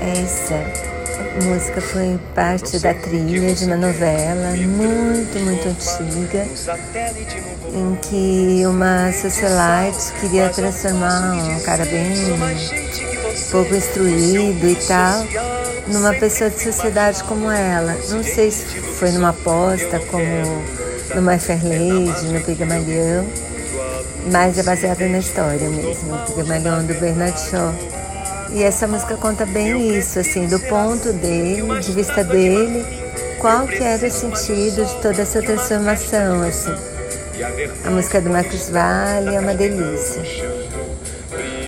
Essa música foi parte da trilha de uma novela muito, muito antiga, em que uma socialite queria transformar um cara bem pouco instruído e tal numa pessoa de sociedade como ela. Não sei se foi numa aposta como numa Fairlady, no Pigmalião, mas é baseada na história mesmo, o do Bernard Shaw. E essa música conta bem isso, assim, do ponto dele, de vista dele, qual que era o sentido de toda essa transformação, assim. A música do Marcos Vale é uma delícia.